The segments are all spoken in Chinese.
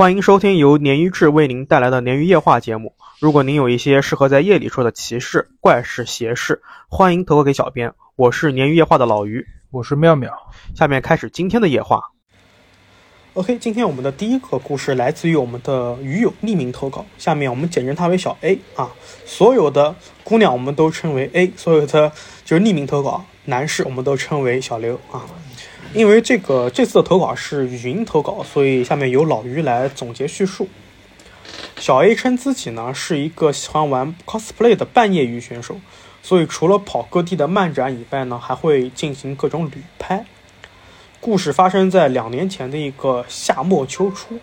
欢迎收听由鲶鱼志为您带来的鲶鱼夜话节目。如果您有一些适合在夜里说的奇事、怪事、邪事，欢迎投稿给小编。我是鲶鱼夜话的老鱼，我是妙妙。下面开始今天的夜话。OK，今天我们的第一个故事来自于我们的鱼友匿名投稿，下面我们简称他为小 A 啊。所有的姑娘我们都称为 A，所有的就是匿名投稿男士我们都称为小刘啊。因为这个这次的投稿是语音投稿，所以下面由老于来总结叙述。小 A 称自己呢是一个喜欢玩 cosplay 的半业余选手，所以除了跑各地的漫展以外呢，还会进行各种旅拍。故事发生在两年前的一个夏末秋初，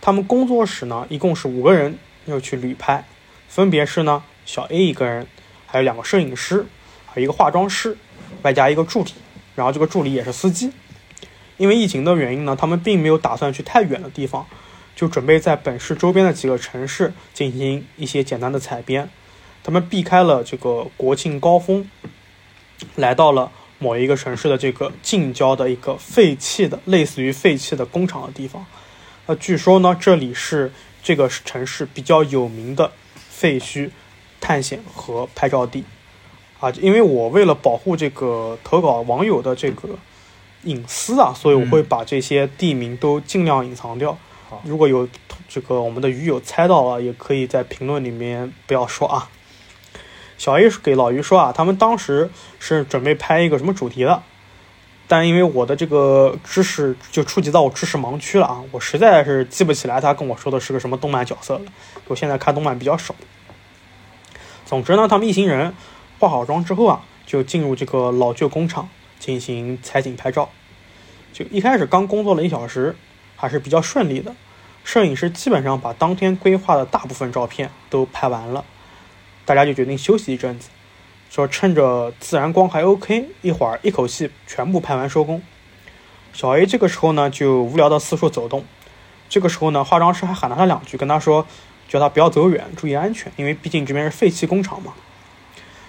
他们工作室呢一共是五个人要去旅拍，分别是呢小 A 一个人，还有两个摄影师，还有一个化妆师，外加一个助理。然后这个助理也是司机，因为疫情的原因呢，他们并没有打算去太远的地方，就准备在本市周边的几个城市进行一些简单的采编。他们避开了这个国庆高峰，来到了某一个城市的这个近郊的一个废弃的、类似于废弃的工厂的地方。那据说呢，这里是这个城市比较有名的废墟探险和拍照地。啊，因为我为了保护这个投稿网友的这个隐私啊，所以我会把这些地名都尽量隐藏掉。如果有这个我们的鱼友猜到了，也可以在评论里面不要说啊。小 A 给老于说啊，他们当时是准备拍一个什么主题的，但因为我的这个知识就触及到我知识盲区了啊，我实在是记不起来他跟我说的是个什么动漫角色了。我现在看动漫比较少。总之呢，他们一行人。化好妆之后啊，就进入这个老旧工厂进行采景拍照。就一开始刚工作了一小时，还是比较顺利的。摄影师基本上把当天规划的大部分照片都拍完了，大家就决定休息一阵子，说趁着自然光还 OK，一会儿一口气全部拍完收工。小 A 这个时候呢，就无聊的四处走动。这个时候呢，化妆师还喊了他两句，跟他说，叫他不要走远，注意安全，因为毕竟这边是废弃工厂嘛。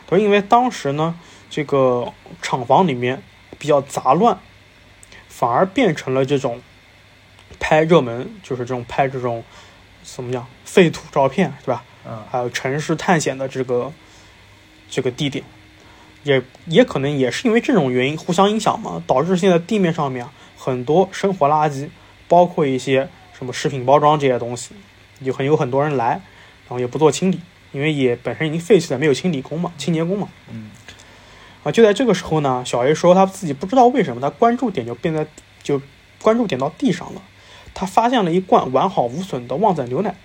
说因为当时呢，这个厂房里面比较杂乱，反而变成了这种拍热门，就是这种拍这种怎么讲废土照片，对吧？嗯。还有城市探险的这个这个地点，也也可能也是因为这种原因互相影响嘛，导致现在地面上面很多生活垃圾，包括一些什么食品包装这些东西，有很有很多人来，然后也不做清理。因为也本身已经废弃了，没有清理工嘛，清洁工嘛。嗯。啊，就在这个时候呢，小 A 说他自己不知道为什么，他关注点就变在就关注点到地上了。他发现了一罐完好无损的旺仔牛奶。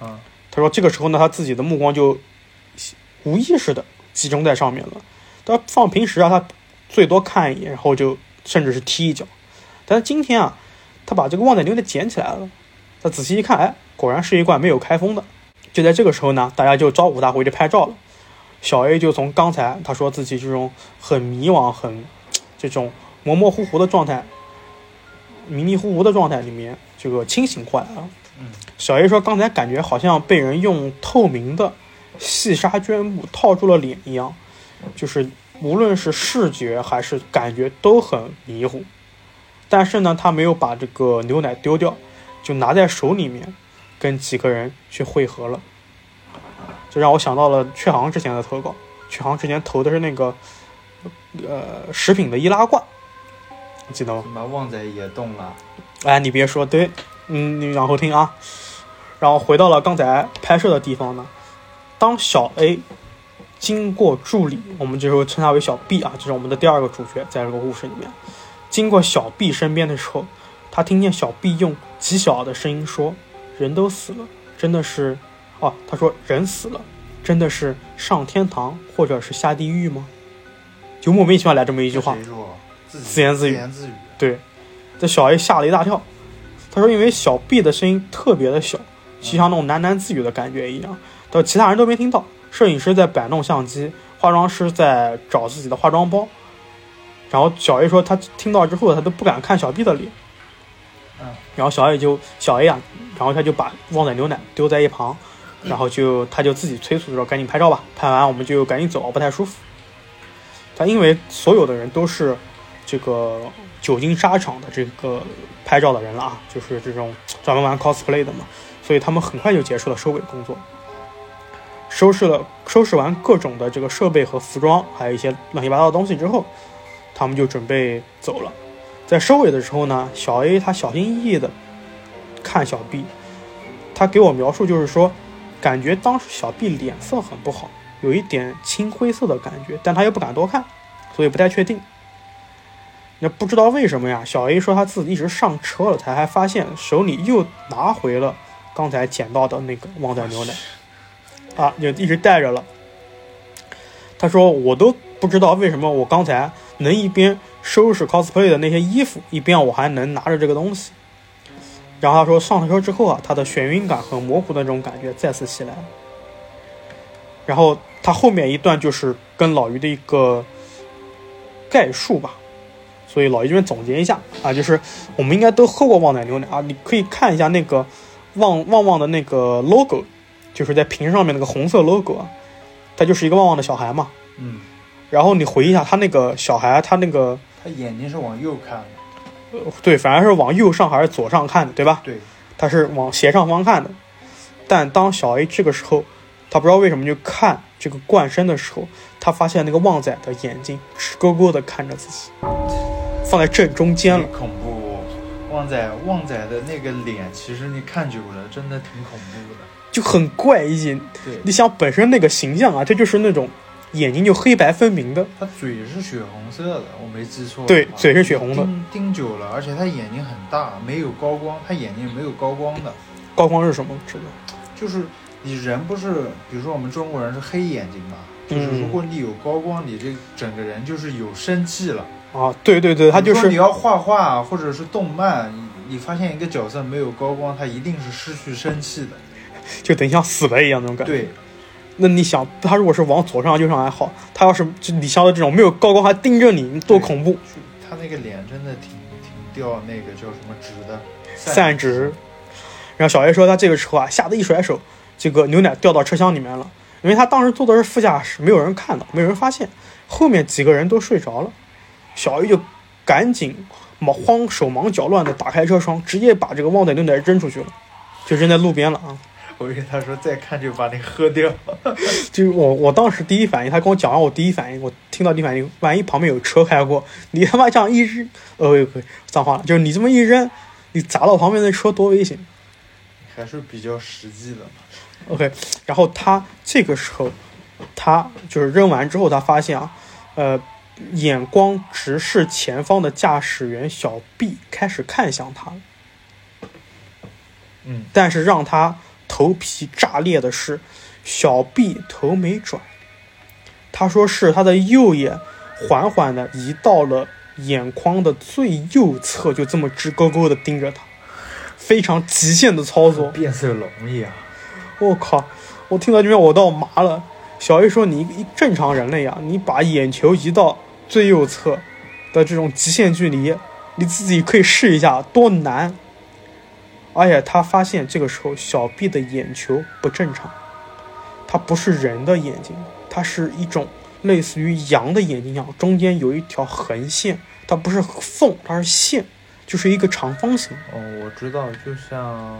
啊。他说这个时候呢，他自己的目光就无意识的集中在上面了。他放平时啊，他最多看一眼，然后就甚至是踢一脚。但是今天啊，他把这个旺仔牛奶捡起来了。他仔细一看，哎，果然是一罐没有开封的。就在这个时候呢，大家就招呼他回去拍照了。小 A 就从刚才他说自己这种很迷惘、很这种模模糊糊的状态、迷迷糊糊的状态里面，这个清醒过来了。嗯，小 A 说刚才感觉好像被人用透明的细纱绢布套住了脸一样，就是无论是视觉还是感觉都很迷糊。但是呢，他没有把这个牛奶丢掉，就拿在手里面。跟几个人去汇合了，就让我想到了阙航之前的投稿。阙航之前投的是那个，呃，食品的易拉罐，你记得吗？什么旺仔也动了？哎，你别说，对，嗯，你往后听啊。然后回到了刚才拍摄的地方呢。当小 A 经过助理，我们这时候称他为小 B 啊，这是我们的第二个主角，在这个故事里面，经过小 B 身边的时候，他听见小 B 用极小的声音说。人都死了，真的是，哦，他说人死了，真的是上天堂或者是下地狱吗？就莫名其妙来这么一句话，自言自语，对，这小 A 吓了一大跳。他说，因为小 B 的声音特别的小，就像那种喃喃自语的感觉一样，到其他人都没听到。摄影师在摆弄相机，化妆师在找自己的化妆包，然后小 A 说他听到之后，他都不敢看小 B 的脸。嗯，然后小 A 就小 A 啊。然后他就把旺仔牛奶丢在一旁，然后就他就自己催促说：“赶紧拍照吧，拍完我们就赶紧走，不太舒服。”他因为所有的人都是这个久经沙场的这个拍照的人了啊，就是这种专门玩 cosplay 的嘛，所以他们很快就结束了收尾工作，收拾了收拾完各种的这个设备和服装，还有一些乱七八糟的东西之后，他们就准备走了。在收尾的时候呢，小 A 他小心翼翼的看小 B，他给我描述就是说，感觉当时小 B 脸色很不好，有一点青灰色的感觉，但他又不敢多看，所以不太确定。那不知道为什么呀？小 A 说他自己一直上车了，才还发现手里又拿回了刚才捡到的那个旺仔牛奶，啊，就一直带着了。他说我都不知道为什么我刚才能一边收拾 cosplay 的那些衣服，一边我还能拿着这个东西。然后他说上了车之后啊，他的眩晕感和模糊的那种感觉再次袭来了。然后他后面一段就是跟老于的一个概述吧。所以老于这边总结一下啊，就是我们应该都喝过旺仔牛奶啊，你可以看一下那个旺旺旺的那个 logo，就是在瓶上面那个红色 logo，它就是一个旺旺的小孩嘛。嗯。然后你回忆一下，他那个小孩，他那个他眼睛是往右看的。呃，对，反而是往右上还是左上看的，对吧？对。他是往斜上方看的，但当小 A 这个时候，他不知道为什么就看这个冠身的时候，他发现那个旺仔的眼睛直勾勾的看着自己。放在正中间了，恐怖！旺仔旺仔的那个脸，其实你看久了，真的挺恐怖的，就很怪异。对，你想本身那个形象啊，这就是那种眼睛就黑白分明的。他嘴是血红色的，我没记错。对，嘴是血红的。盯久了，而且他眼睛很大，没有高光，他眼睛没有高光的。高光是什么？这个？就是你人不是，比如说我们中国人是黑眼睛嘛，就是如果你有高光，你这整个人就是有生气了。啊，对对对，他就是你要画画或者是动漫，你你发现一个角色没有高光，他一定是失去生气的，就等于像死了一样那种感觉。对，那你想，他如果是往左上右上还好，他要是就李湘的这种没有高光还盯着你，多恐怖！他那个脸真的挺挺掉那个叫什么直的散直。然后小 A 说他这个时候啊，吓得一甩手，这个牛奶掉到车厢里面了，因为他当时坐的是副驾驶，没有人看到，没有人发现，后面几个人都睡着了。小 A 就赶紧忙慌手忙脚乱的打开车窗，直接把这个旺仔牛奶扔出去了，就扔在路边了啊！我以为他说再看就把你喝掉。就我我当时第一反应，他跟我讲完，我第一反应，我听到第一反应，万一旁边有车开过，你他妈这样一扔，呃，脏话了，就是你这么一扔，你砸到旁边的车多危险！还是比较实际的嘛。OK，然后他这个时候，他就是扔完之后，他发现啊，呃。眼光直视前方的驾驶员小 B，开始看向他了。嗯，但是让他头皮炸裂的是，小臂头没转。他说是他的右眼缓缓的移到了眼眶的最右侧，就这么直勾勾的盯着他，非常极限的操作，变色龙一样。我靠！我听到这边我倒麻了。小 A 说：“你一正常人类呀，你把眼球移到。”最右侧的这种极限距离，你自己可以试一下，多难！而且他发现这个时候小 B 的眼球不正常，它不是人的眼睛，它是一种类似于羊的眼睛一样，中间有一条横线，它不是缝，它是线，就是一个长方形。哦，我知道，就像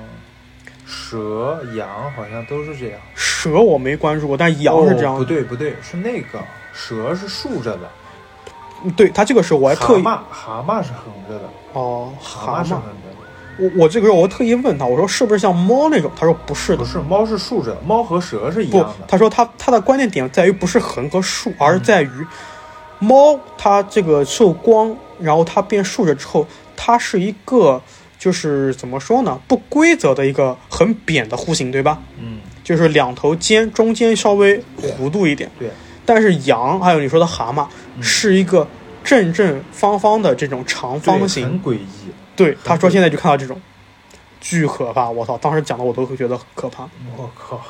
蛇、羊好像都是这样。蛇我没关注过，但羊是这样。不对，不对，是那个蛇是竖着的。对它这个时候我还特意，蛤蟆蛤蟆是横着的哦，蛤蟆是横着的。我我这个时候我特意问他，我说是不是像猫那种？他说不是的，不是猫是竖着，猫和蛇是一样的。他说他他的关键点在于不是横和竖，而在于猫它这个受光，然后它变竖着之后，它是一个就是怎么说呢？不规则的一个很扁的弧形，对吧？嗯，就是两头尖，中间稍微弧度一点。对。但是羊还有你说的蛤蟆是一个正正方方的这种长方形，很诡异。对，他说现在就看到这种，巨可怕！我操，当时讲的我都会觉得可怕。我靠！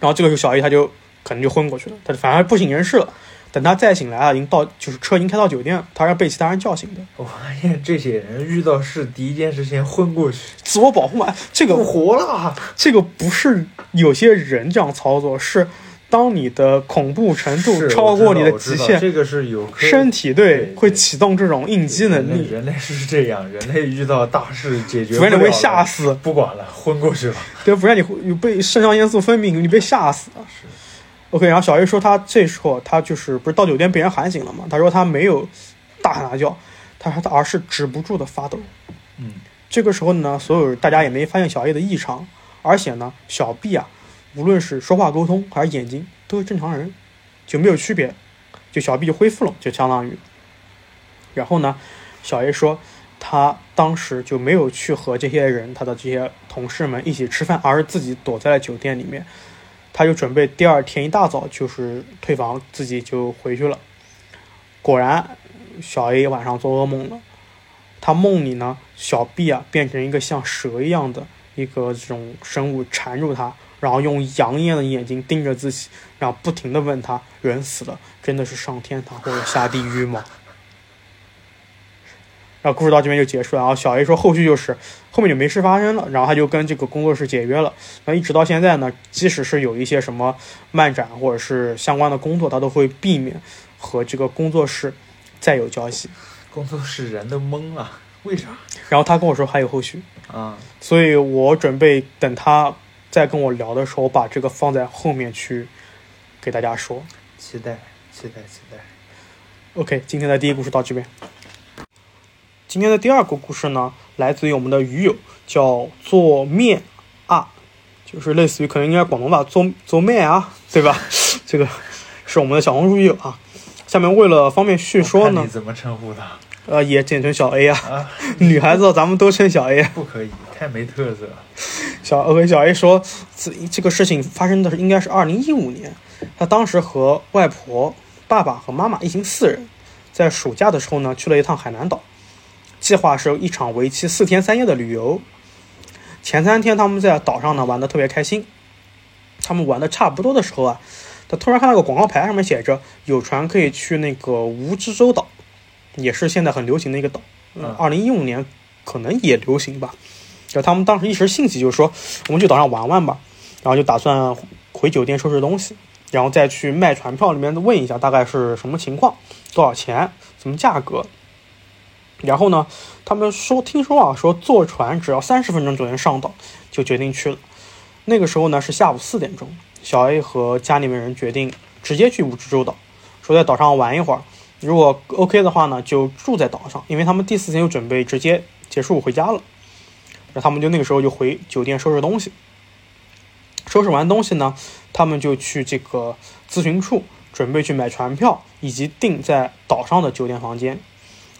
然后这个时候小 A 他就可能就昏过去了，他反而不省人事了。等他再醒来啊，已经到就是车已经开到酒店了，他是被其他人叫醒的。我发现这些人遇到事第一件事先昏过去，自我保护嘛。这个不活了，这个不是有些人这样操作是。当你的恐怖程度超过你的极限，这个是有身体对会启动这种应激能力。人类是这样，人类遇到大事解决不然你会吓死，不管了，昏过去了。对，不然你会被肾上腺素分泌，你被吓死了。是。OK，然后小 A 说他这时候他就是不是到酒店被人喊醒了嘛？他说他没有大喊大叫，他说他而是止不住的发抖。嗯。这个时候呢，所有大家也没发现小 A 的异常，而且呢，小 B 啊，无论是说话沟通还是眼睛，都是正常人，就没有区别，就小 B 就恢复了，就相当于。然后呢，小 A 说他当时就没有去和这些人，他的这些同事们一起吃饭，而是自己躲在了酒店里面，他就准备第二天一大早就是退房，自己就回去了。果然，小 A 晚上做噩梦了。他梦里呢，小 B 啊变成一个像蛇一样的一个这种生物缠住他，然后用羊一样的眼睛盯着自己，然后不停的问他：人死了真的是上天堂或者下地狱吗？然后故事到这边就结束了。然后小 A 说后续就是后面就没事发生了，然后他就跟这个工作室解约了。那一直到现在呢，即使是有一些什么漫展或者是相关的工作，他都会避免和这个工作室再有交集。工作室人都懵了，为啥？然后他跟我说还有后续啊，所以我准备等他再跟我聊的时候，把这个放在后面去给大家说。期待，期待，期待。OK，今天的第一故事到这边。今天的第二个故事呢，来自于我们的鱼友，叫做面啊，就是类似于可能应该广东话做做面啊，对吧？这个是我们的小红书鱼友啊。下面为了方便叙说呢，你怎么称呼他？呃，也简称小 A 啊。女孩子咱们都称小 A。不可以，太没特色。小 OK，小 A 说，这这个事情发生的是应该是二零一五年。他当时和外婆、爸爸和妈妈一行四人，在暑假的时候呢，去了一趟海南岛，计划是一场为期四天三夜的旅游。前三天他们在岛上呢玩的特别开心。他们玩的差不多的时候啊。他突然看到个广告牌，上面写着有船可以去那个蜈支洲岛，也是现在很流行的一个岛。嗯，二零一五年可能也流行吧。就他们当时一时兴起，就是说我们去岛上玩玩吧。然后就打算回酒店收拾东西，然后再去卖船票里面问一下大概是什么情况，多少钱，什么价格。然后呢，他们说听说啊，说坐船只要三十分钟左右上岛，就决定去了。那个时候呢是下午四点钟。小 A 和家里面人决定直接去蜈支洲岛，说在岛上玩一会儿，如果 OK 的话呢，就住在岛上，因为他们第四天就准备直接结束回家了。那他们就那个时候就回酒店收拾东西。收拾完东西呢，他们就去这个咨询处准备去买船票以及订在岛上的酒店房间。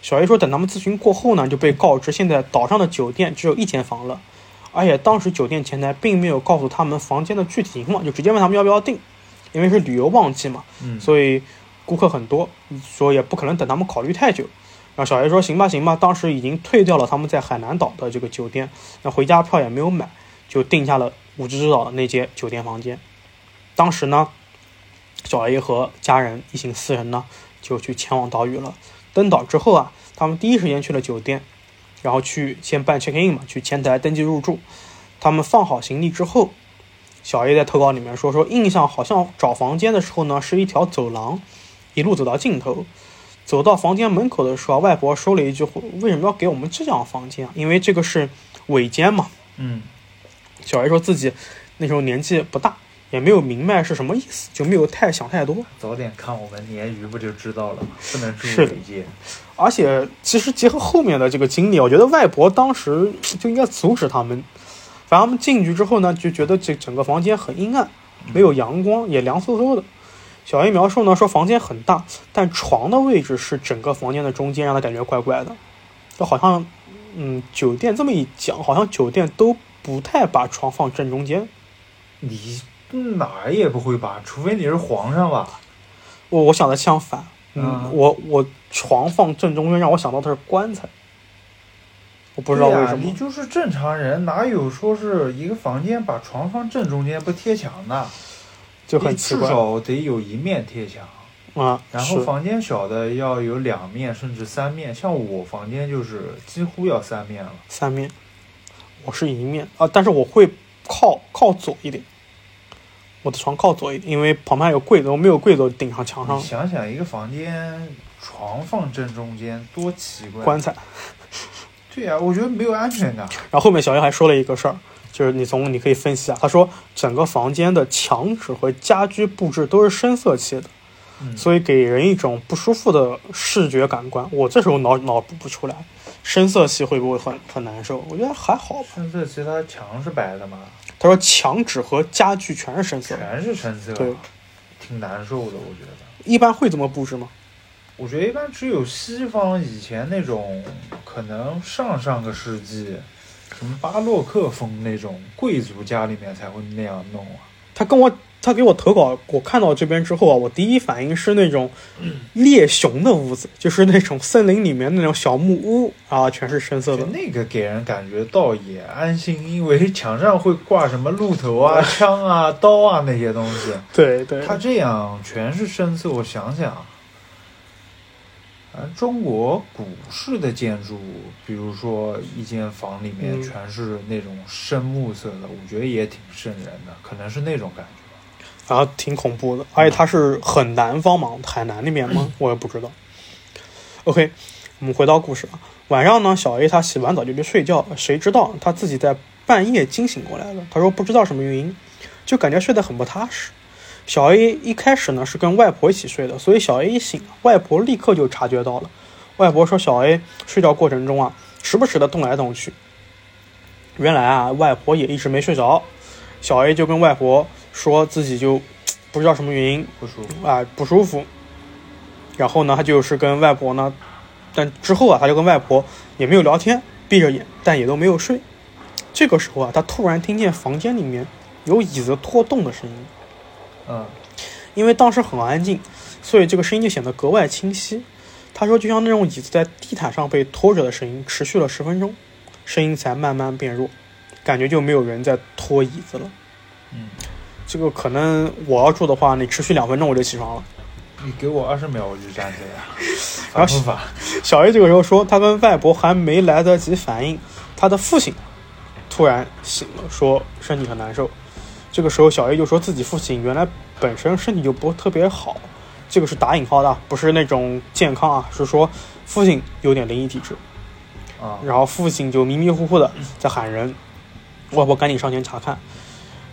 小 A 说，等他们咨询过后呢，就被告知现在岛上的酒店只有一间房了。而且当时酒店前台并没有告诉他们房间的具体情况，就直接问他们要不要订，因为是旅游旺季嘛，所以顾客很多，说也不可能等他们考虑太久。然后小 A 说行吧行吧，当时已经退掉了他们在海南岛的这个酒店，那回家票也没有买，就定下了五支洲岛的那间酒店房间。当时呢，小 A 和家人一行四人呢就去前往岛屿了。登岛之后啊，他们第一时间去了酒店。然后去先办 check in 嘛，去前台登记入住。他们放好行李之后，小 A 在投稿里面说说，印象好像找房间的时候呢，是一条走廊，一路走到尽头。走到房间门口的时候，外婆说了一句：“为什么要给我们这样房间啊？因为这个是尾间嘛。”嗯，小孩说自己那时候年纪不大。也没有明白是什么意思，就没有太想太多。早点看我们鲶鱼不就知道了吗？不能住尾间。而且，其实结合后面的这个经历，我觉得外婆当时就应该阻止他们。反正他们进去之后呢，就觉得这整个房间很阴暗，没有阳光，也凉飕飕的。小 A 描述呢说，房间很大，但床的位置是整个房间的中间，让他感觉怪怪的。就好像，嗯，酒店这么一讲，好像酒店都不太把床放正中间。你。哪儿也不会吧，除非你是皇上吧。我我想的相反，嗯，我我床放正中间，让我想到的是棺材。我不知道为什么。你就是正常人，哪有说是一个房间把床放正中间不贴墙的？就很至少得有一面贴墙啊。然后房间小的要有两面甚至三面，像我房间就是几乎要三面了。三面，我是一面啊，但是我会靠靠左一点。我的床靠左一点，因为旁边有柜子，我没有柜子顶上墙上。想想一个房间，床放正中间，多奇怪！棺材。对呀，我觉得没有安全感。然后后面小叶还说了一个事儿，就是你从你可以分析啊，他说整个房间的墙纸和家居布置都是深色系的，所以给人一种不舒服的视觉感官。我这时候脑脑补不出来，深色系会不会很很难受？我觉得还好吧。深色系它墙是白的吗？他说墙纸和家具全是深色，全是深色，对，挺难受的，我觉得。一般会这么布置吗？我觉得一般只有西方以前那种，可能上上个世纪，什么巴洛克风那种贵族家里面才会那样弄啊。他跟我他给我投稿，我看到这边之后啊，我第一反应是那种 猎熊的屋子，就是那种森林里面那种小木屋啊，全是深色的。那个给人感觉倒也安心，因为墙上会挂什么鹿头啊、枪啊、刀啊那些东西。对对。他这样全是深色，我想想。正中国古式的建筑，比如说一间房里面全是那种深木色的，我觉得也挺瘆人的，可能是那种感觉，然后挺恐怖的。而且它是很南方嘛，海南那边吗？我也不知道。OK，我们回到故事啊。晚上呢，小 A 他洗完澡就去睡觉，谁知道他自己在半夜惊醒过来了。他说不知道什么原因，就感觉睡得很不踏实。小 A 一开始呢是跟外婆一起睡的，所以小 A 一醒，外婆立刻就察觉到了。外婆说，小 A 睡觉过程中啊，时不时的动来动去。原来啊，外婆也一直没睡着。小 A 就跟外婆说自己就不知道什么原因不舒服啊，不舒服。然后呢，他就是跟外婆呢，但之后啊，他就跟外婆也没有聊天，闭着眼，但也都没有睡。这个时候啊，他突然听见房间里面有椅子拖动的声音。嗯，因为当时很安静，所以这个声音就显得格外清晰。他说，就像那种椅子在地毯上被拖着的声音，持续了十分钟，声音才慢慢变弱，感觉就没有人在拖椅子了。嗯，这个可能我要住的话，你持续两分钟我就起床了。你给我二十秒我就站起来。然后小 A 这个时候说，他跟外婆还没来得及反应，他的父亲突然醒了，说身体很难受。这个时候，小 A 就说自己父亲原来本身身体就不特别好，这个是打引号的，不是那种健康啊，是说父亲有点灵异体质啊。然后父亲就迷迷糊糊的在喊人，外婆赶紧上前查看。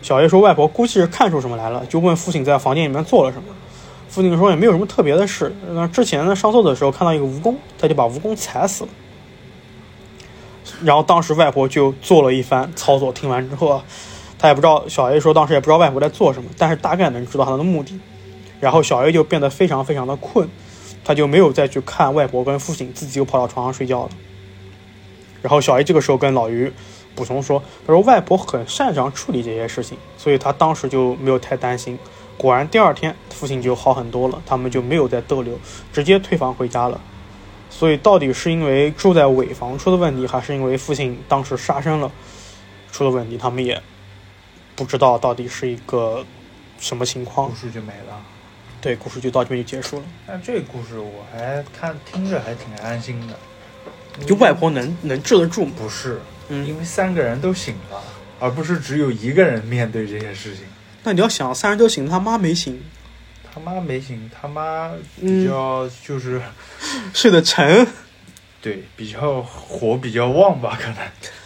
小 A 说外婆估计是看出什么来了，就问父亲在房间里面做了什么。父亲说也没有什么特别的事，那之前呢上厕所的时候看到一个蜈蚣，他就把蜈蚣踩死了。然后当时外婆就做了一番操作，听完之后啊。他也不知道，小 A 说当时也不知道外婆在做什么，但是大概能知道他的目的。然后小 A 就变得非常非常的困，他就没有再去看外婆跟父亲，自己又跑到床上睡觉了。然后小 A 这个时候跟老于补充说：“他说外婆很擅长处理这些事情，所以他当时就没有太担心。果然第二天父亲就好很多了，他们就没有再逗留，直接退房回家了。所以到底是因为住在尾房出的问题，还是因为父亲当时杀生了出了问题？他们也。”不知道到底是一个什么情况，故事就没了。对，故事就到这边就结束了。但这个故事我还看听着还挺安心的。就外婆能能治得住吗？不是，因为三个人都醒了，而不是只有一个人面对这些事情。那你要想，三人都醒，他妈没醒。他妈没醒，他妈比较就是 睡得沉。对，比较火比较旺吧，可能。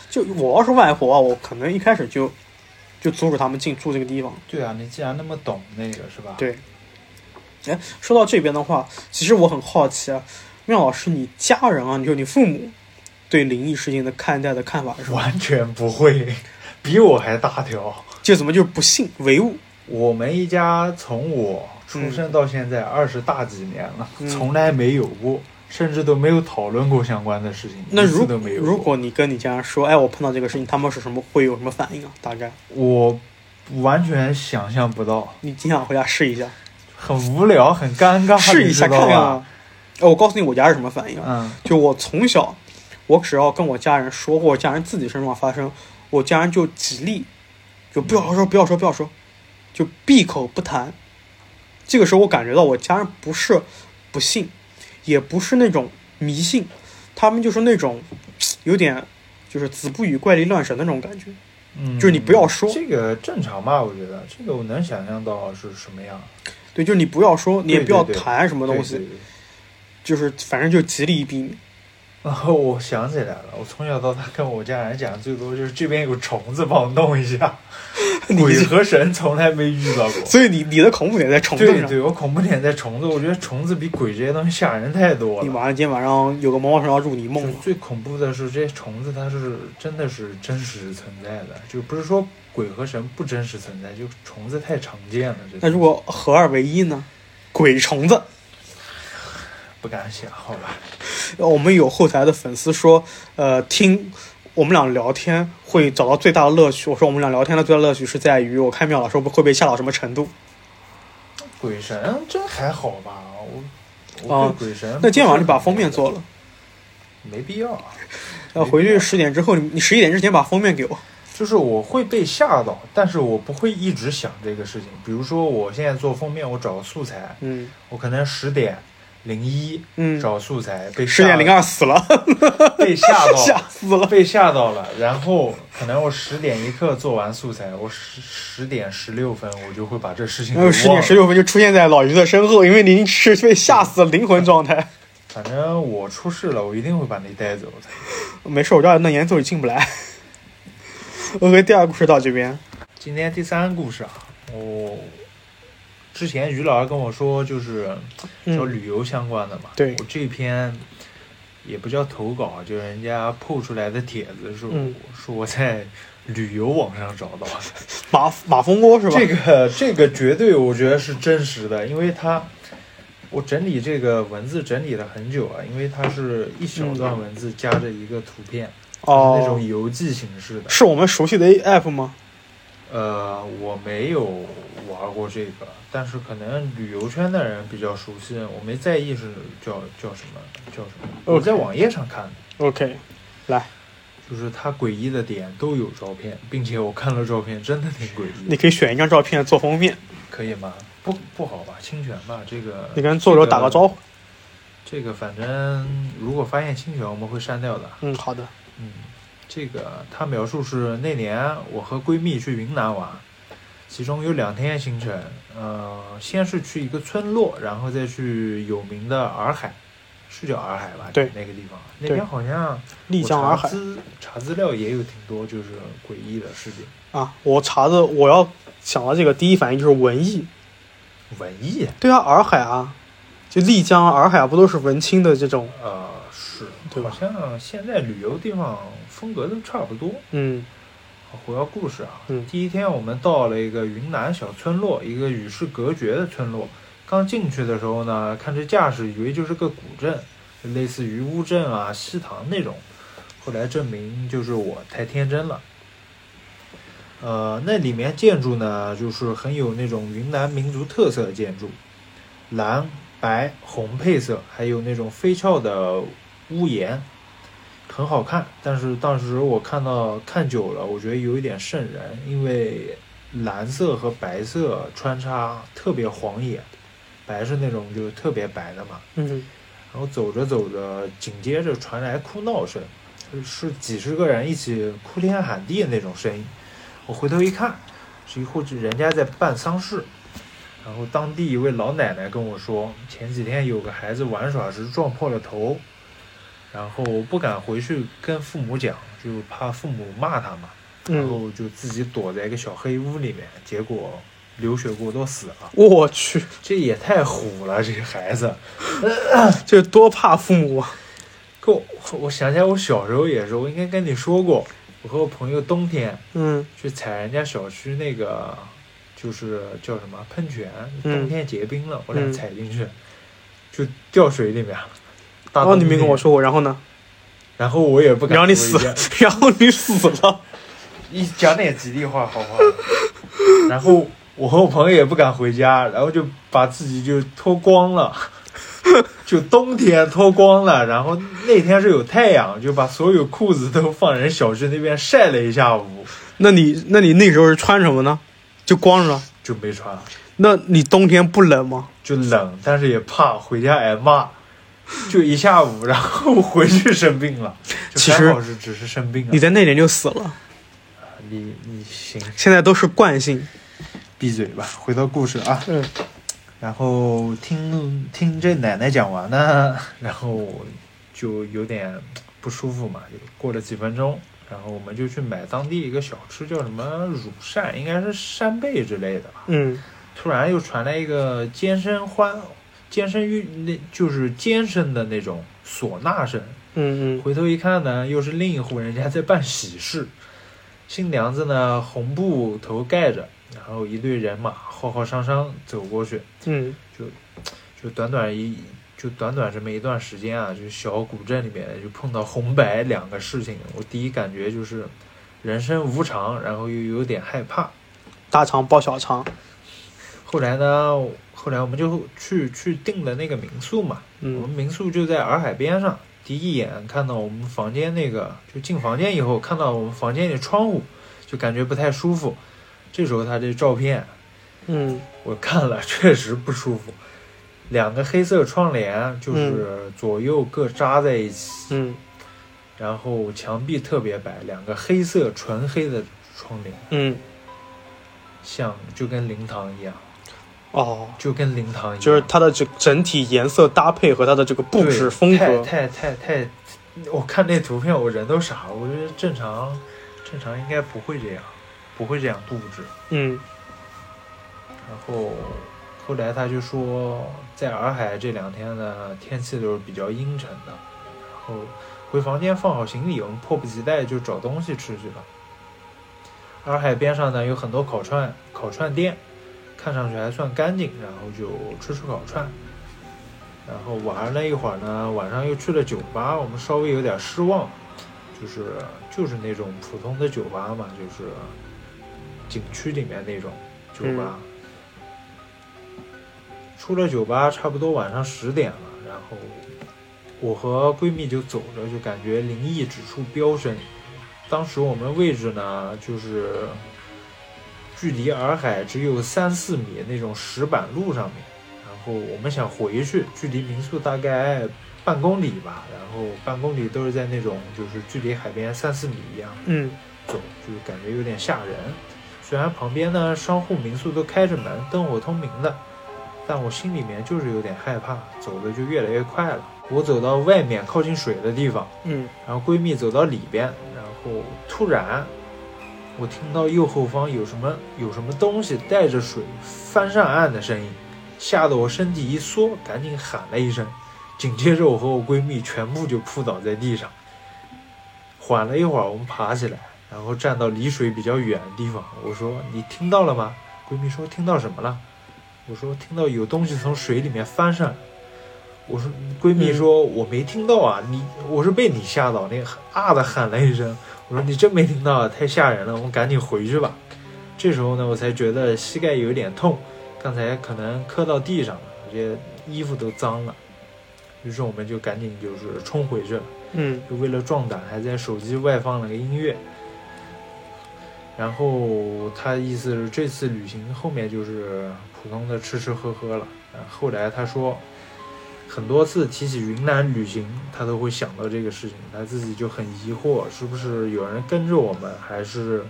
就我要是外婆，我可能一开始就。就阻止他们进住这个地方。对啊，你既然那么懂那个是吧？对。哎，说到这边的话，其实我很好奇啊，妙老师，你家人啊，你说你父母对灵异事件的看待的看法是？完全不会，比我还大条。就怎么就是不信唯物？我们一家从我出生到现在二十大几年了，从来没有过。甚至都没有讨论过相关的事情，那如如果你跟你家人说，哎，我碰到这个事情，他们是什么会有什么反应啊？大概我完全想象不到。你今晚回家试一下，很无聊，很尴尬，试一下看看啊。哎，我告诉你，我家是什么反应啊？嗯，就我从小，我只要跟我家人说或家人自己身上发生，我家人就极力就不要说，不要说，不要说，就闭口不谈。这个时候，我感觉到我家人不是不信。也不是那种迷信，他们就是那种 有点就是子不语怪力乱神的那种感觉。嗯，就是你不要说这个正常吧？我觉得这个我能想象到是什么样。对，就是你不要说，你也不要谈什么东对西，对对就是反正就极力避免。然后我想起来了，我从小到大跟我家人讲最多就是这边有虫子，帮我弄一下。鬼和神从来没遇到过。所以你你的恐怖点在虫子上。对对，我恐怖点在虫子，我觉得虫子比鬼这些东西吓人太多了。你晚上今天晚上有个毛毛虫要入你梦了，最恐怖的是这些虫子，它是真的是真实存在的，就不是说鬼和神不真实存在，就虫子太常见了。那如果合二为一呢？鬼虫子。不敢想，好吧？呃我们有后台的粉丝说，呃，听我们俩聊天会找到最大的乐趣。我说我们俩聊天的最大乐趣是在于我看妙老师会被吓到什么程度。鬼神真还好吧？我啊我对鬼神、那今天晚上就把封面做了，没必要。呃，回去十点之后，你你十一点之前把封面给我。就是我会被吓到，但是我不会一直想这个事情。比如说，我现在做封面，我找个素材，嗯我可能十点零一嗯，找素材，被十点零二二死了，被吓到，吓死了。被吓到了。然后可能我十点一刻做完素材，我十十点十六分我就会把这事情。十点十六分就出现在老于的身后，因为您是被吓死的灵魂状态。反正我出事了，我一定会把你带走的。没事，我这那严奏也进不来。OK，第二个故事到这边。今天第三个故事啊，我之前于老师跟我说，就是嗯叫旅游相关的嘛。对我这篇也不叫投稿，就是人家铺出来的帖子，是我、嗯是我在旅游网上找到的。马马蜂窝是吧？这个这个绝对我觉得是真实的，因为它我整理这个文字整理了很久啊，因为它是一小段文字加着一个图片，哦，那种游记形式的。是我们熟悉的 app 吗？呃，我没有玩过这个，但是可能旅游圈的人比较熟悉，我没在意是叫叫什么叫什么。我在网页上看的，OK，来，就是它诡异的点都有照片，并且我看了照片，真的挺诡异。你可以选一张照片做封面，可以吗？不不好吧？侵权吧？这个你跟作者打个招呼。这个反正如果发现侵权，我们会删掉的。嗯，好的。嗯，这个他描述是那年我和闺蜜去云南玩，其中有两天行程，呃，先是去一个村落，然后再去有名的洱海，是叫洱海吧？对那个地方，那边好像丽江洱海查资料也有挺多就是诡异的事情，啊，我查的，我要想到这个第一反应就是文艺。文艺，对啊，洱海啊，就丽江、洱海啊，不都是文青的这种？呃，是，对吧好像现在旅游地方风格都差不多。嗯回到故事啊，嗯第一天我们到了一个云南小村落，一个与世隔绝的村落。刚进去的时候呢，看这架势，以为就是个古镇，类似于乌镇啊、西塘那种。后来证明就是我太天真了。呃，那里面建筑呢，就是很有那种云南民族特色的建筑，蓝、白、红配色，还有那种飞翘的屋檐，很好看。但是当时我看到看久了，我觉得有一点瘆人，因为蓝色和白色穿插特别晃眼，白是那种就特别白的嘛。嗯然后走着走着，紧接着传来哭闹声，是几十个人一起哭天喊地的那种声音。我回头一看，是一户人家在办丧事。然后当地一位老奶奶跟我说，前几天有个孩子玩耍时撞破了头，然后不敢回去跟父母讲，就怕父母骂他嘛，然嗯，后就自己躲在一个小黑屋里面，结果流血过多死了。我去，这也太虎了，这个孩子。这多怕父母啊！跟我我想起来，我小时候也是，我应该跟你说过，我和我朋友冬天嗯去踩人家小区那个，就是叫什么喷泉，嗯冬天结冰了，我俩嗯踩进去，就掉水里面了。大然后哦你没跟我，说过，然后呢？然后我也不敢然后你死，然后你死了。你讲点吉利话好不好？然后我和我朋友也不敢回家，然后就把自己就脱光了，就冬天脱光了。然后那天是有太阳，就把所有裤子都放人小区那边晒了一下午，那你那你那时候是穿什么呢？就光着。就没穿，那你冬天不冷吗？就冷，但是也怕回家挨骂。就一下午，然后回去生病了，其实只是生病了你，在那年就死了。你你行，现在都是惯性。闭嘴吧，回到故事啊。嗯。然后听听这奶奶讲完呢，然后就有点不舒服嘛。就过了几分钟，然后我们就去买当地一个小吃，叫什么乳扇，应该是扇贝之类的吧。嗯。突然又传来一个尖声欢，尖声玉，那就是尖声的那种唢呐声。嗯嗯。回头一看呢，又是另一户人家在办喜事，新娘子呢红布头盖着。然后一队人马浩浩汤汤走过去，嗯，就就短短一就短短这么一段时间啊，就小古镇里面就碰到红白两个事情。我第一感觉就是人生无常，然后又有点害怕。大肠包小肠。后来呢，后来我们就去去订了那个民宿嘛。嗯。我们民宿就在洱海边上。第一眼看到我们房间那个，就进房间以后看到我们房间的窗户，就感觉不太舒服。这时候他这照片，嗯，我看了确实不舒服。两个黑色窗帘就是左右各扎在一起，嗯，然后墙壁特别白，两个黑色纯黑的窗帘，嗯，像就跟灵堂一样，哦，就跟灵堂一样，就是它的这整体颜色搭配和它的这个布置风格，太太太太，我看那图片我人都傻了，我觉得正常正常应该不会这样。不会这样布置，嗯。然后后来他就说，在洱海这两天呢，天气都是比较阴沉的。然后回房间放好行李，我们迫不及待就找东西吃去了。洱海边上呢有很多烤串烤串店，看上去还算干净，然后就吃吃烤串。然后玩了一会儿呢，晚上又去了酒吧，我们稍微有点失望，就是就是那种普通的酒吧嘛，就是。景区里面那种酒吧，出了酒吧差不多晚上十点了，然后我和闺蜜就走着，就感觉灵异指数飙升。当时我们位置呢，就是距离洱海只有三四米那种石板路上面，然后我们想回去，距离民宿大概半公里吧，然后半公里都是在那种就是距离海边三四米一样，嗯，走就感觉有点吓人。虽然旁边呢商户民宿都开着门，灯火通明的，但我心里面就是有点害怕，走的就越来越快了。我走到外面靠近水的地方，嗯，然后闺蜜走到里边，然后突然我听到右后方有什么有什么东西带着水翻上岸的声音，吓得我身体一缩，赶紧喊了一声，紧接着我和我闺蜜全部就扑倒在地上。缓了一会儿，我们爬起来。然后站到离水比较远的地方，我说：“你听到了吗？”闺蜜说：“听到什么了？”我说：“听到有东西从水里面翻上来。”我说：“闺蜜说我没听到啊，你我是被你吓到，那啊的喊了一声。”我说：“你真没听到啊，太吓人了，我们赶紧回去吧。”这时候呢，我才觉得膝盖有点痛，刚才可能磕到地上了，这些衣服都脏了。于是我们就赶紧就是冲回去了。嗯，就为了壮胆，还在手机外放了个音乐。然后他意思是这次旅行后面就是普通的吃吃喝喝了。后来他说，很多次提起云南旅行，他都会想到这个事情，他自己就很疑惑，是不是有人跟着我们，还是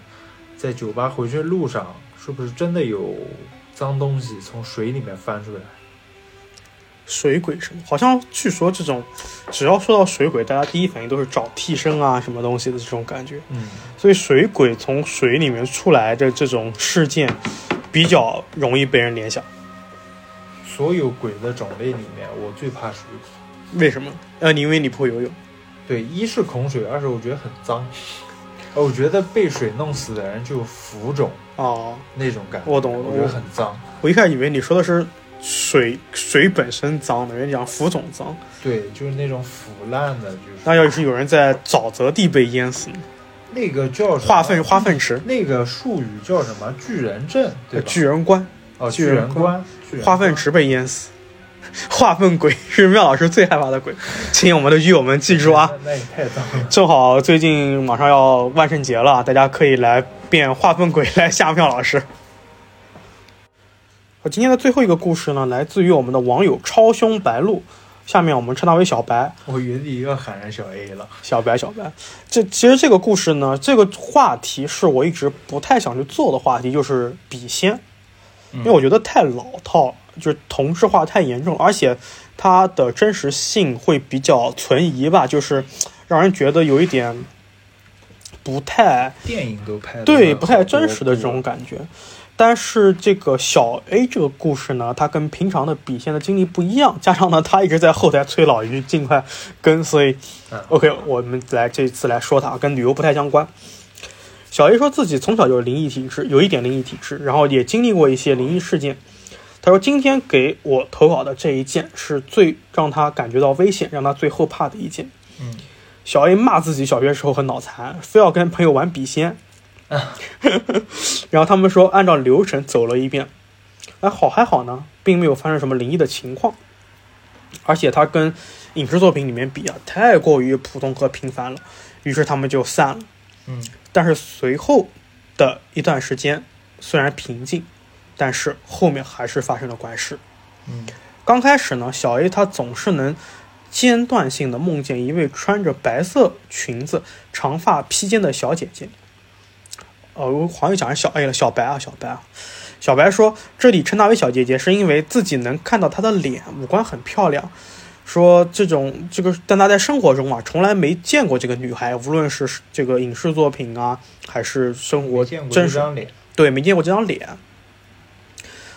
在酒吧回去路上，是不是真的有脏东西从水里面翻出来？水鬼什么？好像据说这种，只要说到水鬼，大家第一反应都是找替身啊，什么东西的这种感觉。嗯，所以水鬼从水里面出来的这种事件，比较容易被人联想。所有鬼的种类里面，我最怕水鬼。为什么？呃，因为你不会游泳。对，一是恐水，二是我觉得很脏。我觉得被水弄死的人就浮肿哦，那种感觉。我懂，我觉得很脏。我一开始以为你说的是。水水本身脏的，人讲浮肿脏，对，就是那种腐烂的，就是。那要是有人在沼泽地被淹死呢？那个叫化粪化粪池，那个术语叫什么？巨人症，对吧？巨人观，哦，巨人关，化粪池被淹死，化粪鬼是妙老师最害怕的鬼，请我们的狱友们记住啊！那也太脏了。正好最近马上要万圣节了，大家可以来变化粪鬼来吓妙老师。今天的最后一个故事呢，来自于我们的网友超凶白鹿。下面我们称他为小白。我原地要喊上小 A 了。小白，小白。这其实这个故事呢，这个话题是我一直不太想去做的话题，就是笔仙，因为我觉得太老套，就是同质化太严重，而且它的真实性会比较存疑吧，就是让人觉得有一点不太电影都拍对不太真实的这种感觉。但是这个小 A 这个故事呢，它跟平常的笔仙的经历不一样，加上呢，他一直在后台催老于尽快跟，所以，OK，我们来这次来说它，跟旅游不太相关。小 A 说自己从小就是灵异体质，有一点灵异体质，然后也经历过一些灵异事件。他说今天给我投稿的这一件是最让他感觉到危险，让他最后怕的一件。嗯，小 A 骂自己小学时候很脑残，非要跟朋友玩笔仙。然后他们说按照流程走了一遍，哎，好还好呢，并没有发生什么灵异的情况，而且他跟影视作品里面比啊，太过于普通和平凡了，于是他们就散了。嗯，但是随后的一段时间虽然平静，但是后面还是发生了怪事。嗯，刚开始呢，小 A 他总是能间断性的梦见一位穿着白色裙子、长发披肩的小姐姐。呃，我好像讲是小 A 了，小白啊，小白啊，小白说这里称她为小姐姐，是因为自己能看到她的脸，五官很漂亮。说这种这个，但他在生活中啊，从来没见过这个女孩，无论是这个影视作品啊，还是生活真实，对，没见过这张脸。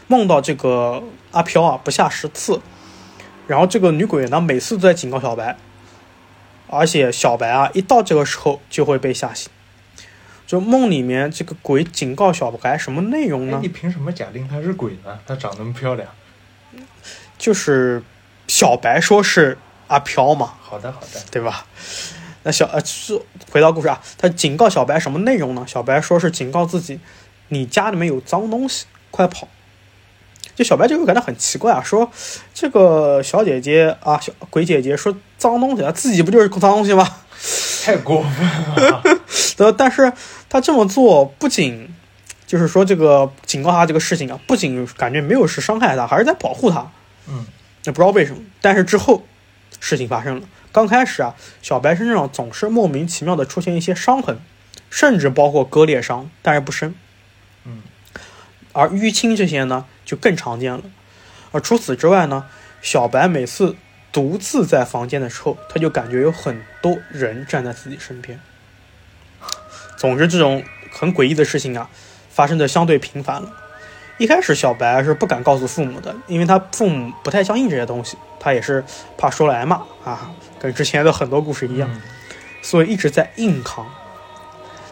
梦到这个阿飘啊，不下十次，然后这个女鬼呢，每次都在警告小白，而且小白啊，一到这个时候就会被吓醒。就梦里面这个鬼警告小白什么内容呢？你凭什么假定她是鬼呢？她长那么漂亮，就是小白说是阿飘嘛。好的，好的，对吧？那小呃是回到故事啊，他警告小白什么内容呢？小白说是警告自己，你家里面有脏东西，快跑。就小白就会感到很奇怪啊，说这个小姐姐啊，小鬼姐姐说脏东西啊，自己不就是脏东西吗？太过分了。呃，但是他这么做不仅就是说这个警告他这个事情啊，不仅感觉没有是伤害他，还是在保护他。嗯，也不知道为什么。但是之后事情发生了，刚开始啊，小白身上总是莫名其妙的出现一些伤痕，甚至包括割裂伤，但是不深。嗯，而淤青这些呢，就更常见了。而除此之外呢，小白每次独自在房间的时候，他就感觉有很多人站在自己身边。总之，这种很诡异的事情啊，发生的相对频繁了。一开始，小白是不敢告诉父母的，因为他父母不太相信这些东西，他也是怕说了挨骂啊，跟之前的很多故事一样，所以一直在硬扛。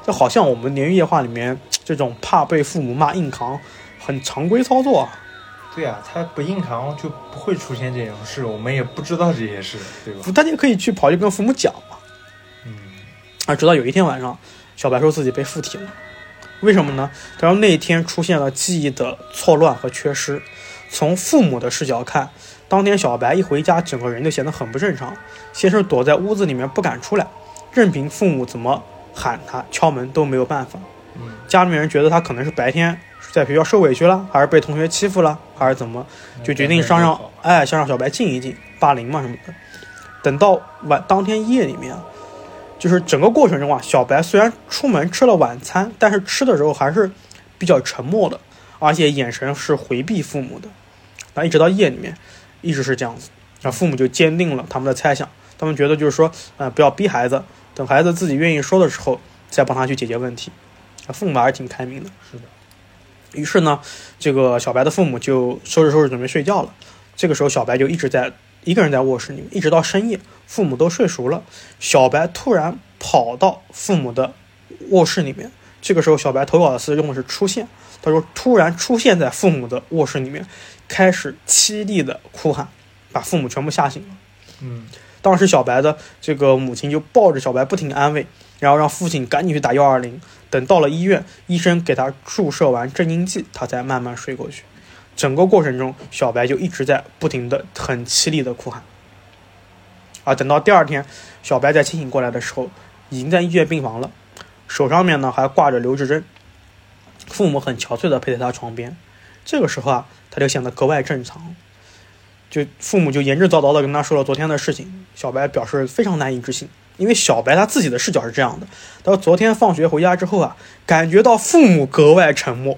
就好像我们《年月夜话》里面这种怕被父母骂硬扛，很常规操作。对呀，他不硬扛就不会出现这种事，我们也不知道这些事，对吧？大家可以去跑去跟父母讲嘛。嗯，啊，直到有一天晚上。小白说自己被附体了，为什么呢？他说那一天出现了记忆的错乱和缺失。从父母的视角看，当天小白一回家，整个人就显得很不正常。先是躲在屋子里面不敢出来，任凭父母怎么喊他、敲门都没有办法。家里面人觉得他可能是白天在学校受委屈了，还是被同学欺负了，还是怎么，就决定想让哎想让小白静一静，霸凌嘛什么的。等到晚当天夜里面。就是整个过程中啊，小白虽然出门吃了晚餐，但是吃的时候还是比较沉默的，而且眼神是回避父母的。那一直到夜里面，一直是这样子。那父母就坚定了他们的猜想，他们觉得就是说，呃，不要逼孩子，等孩子自己愿意说的时候，再帮他去解决问题。啊，父母还是挺开明的。是的。于是呢，这个小白的父母就收拾收拾准备睡觉了。这个时候，小白就一直在。一个人在卧室里面，一直到深夜，父母都睡熟了，小白突然跑到父母的卧室里面。这个时候，小白投稿的词用的是“出现”，他说突然出现在父母的卧室里面，开始凄厉的哭喊，把父母全部吓醒了。嗯，当时小白的这个母亲就抱着小白不停安慰，然后让父亲赶紧去打幺二零。等到了医院，医生给他注射完镇静剂，他才慢慢睡过去。整个过程中，小白就一直在不停的、很凄厉的哭喊。啊，等到第二天，小白在清醒过来的时候，已经在医院病房了，手上面呢还挂着留置针。父母很憔悴的陪在他床边。这个时候啊，他就显得格外正常。就父母就言之凿凿的跟他说了昨天的事情。小白表示非常难以置信，因为小白他自己的视角是这样的：他说昨天放学回家之后啊，感觉到父母格外沉默，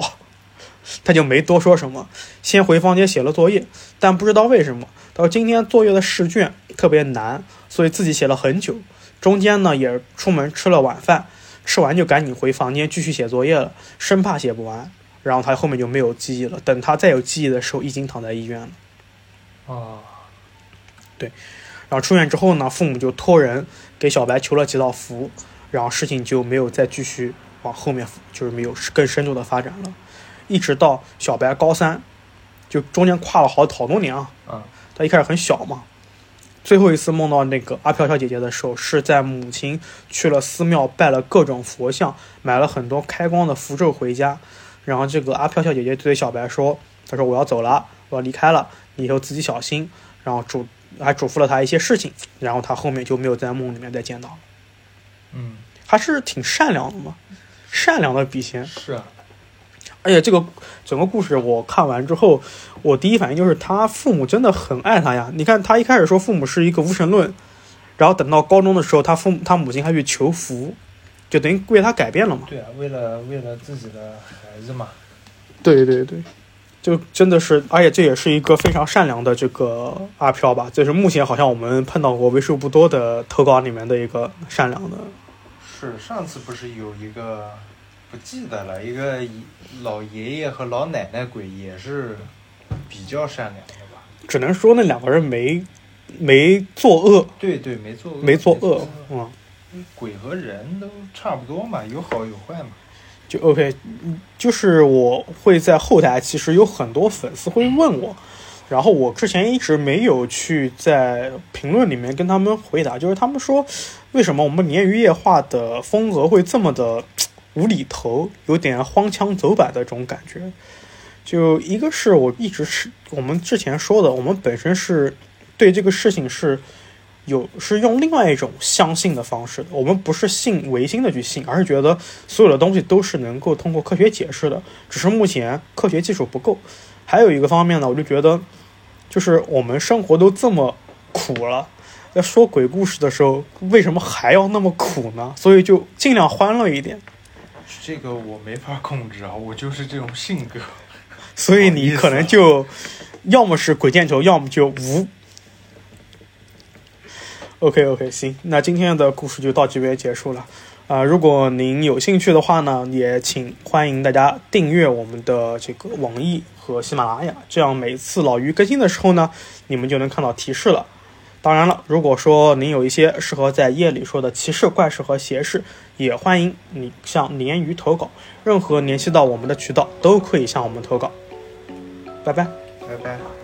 他就没多说什么，先回房间写了作业。但不知道为什么，他说今天作业的试卷特别难，所以自己写了很久。中间呢也出门吃了晚饭，吃完就赶紧回房间继续写作业了，生怕写不完。然后他后面就没有记忆了。等他再有记忆的时候，已经躺在医院了。啊，对。然后出院之后呢，父母就托人给小白求了几道符，然后事情就没有再继续往后面，就是没有更深度的发展了。一直到小白高三，就中间跨了好好多年啊。啊。他一开始很小嘛。最后一次梦到那个阿飘小姐姐的时候，是在母亲去了寺庙拜了各种佛像，买了很多开光的符咒回家。然后这个阿飘小姐姐对小白说：“她说我要走了，我要离开了，你以后自己小心。”然后嘱还嘱咐了他一些事情。然后他后面就没有在梦里面再见到了。嗯，还是挺善良的嘛，善良的笔仙。是啊。而且这个整个故事我看完之后，我第一反应就是他父母真的很爱他呀。你看他一开始说父母是一个无神论，然后等到高中的时候，他父母他母亲还去求福，就等于为他改变了嘛。对啊，为了为了自己的孩子嘛。对对对，就真的是，而且这也是一个非常善良的这个阿飘吧。这是目前好像我们碰到过为数不多的投稿里面的一个善良的。是上次不是有一个。不记得了，一个老爷爷和老奶奶鬼也是比较善良的吧？只能说那两个人没没作恶。对对，没作恶。没作恶，嗯。鬼和人都差不多嘛，有好有坏嘛。就 OK，就是我会在后台，其实有很多粉丝会问我，然后我之前一直没有去在评论里面跟他们回答，就是他们说为什么我们鲶鱼夜话的风格会这么的。无厘头，有点荒腔走板的这种感觉。就一个是我一直是我们之前说的，我们本身是对这个事情是有是用另外一种相信的方式的。我们不是信唯心的去信，而是觉得所有的东西都是能够通过科学解释的，只是目前科学技术不够。还有一个方面呢，我就觉得，就是我们生活都这么苦了，在说鬼故事的时候，为什么还要那么苦呢？所以就尽量欢乐一点。这个我没法控制啊，我就是这种性格，所以你可能就要么是鬼见愁，要么就无。OK OK，行，那今天的故事就到这边结束了啊。如果您有兴趣的话呢，也请欢迎大家订阅我们的这个网易和喜马拉雅，这样每次老于更新的时候呢，你们就能看到提示了。当然了，如果说您有一些适合在夜里说的奇事、怪事和邪事，也欢迎你向鲶鱼投稿。任何联系到我们的渠道都可以向我们投稿。拜拜，拜拜。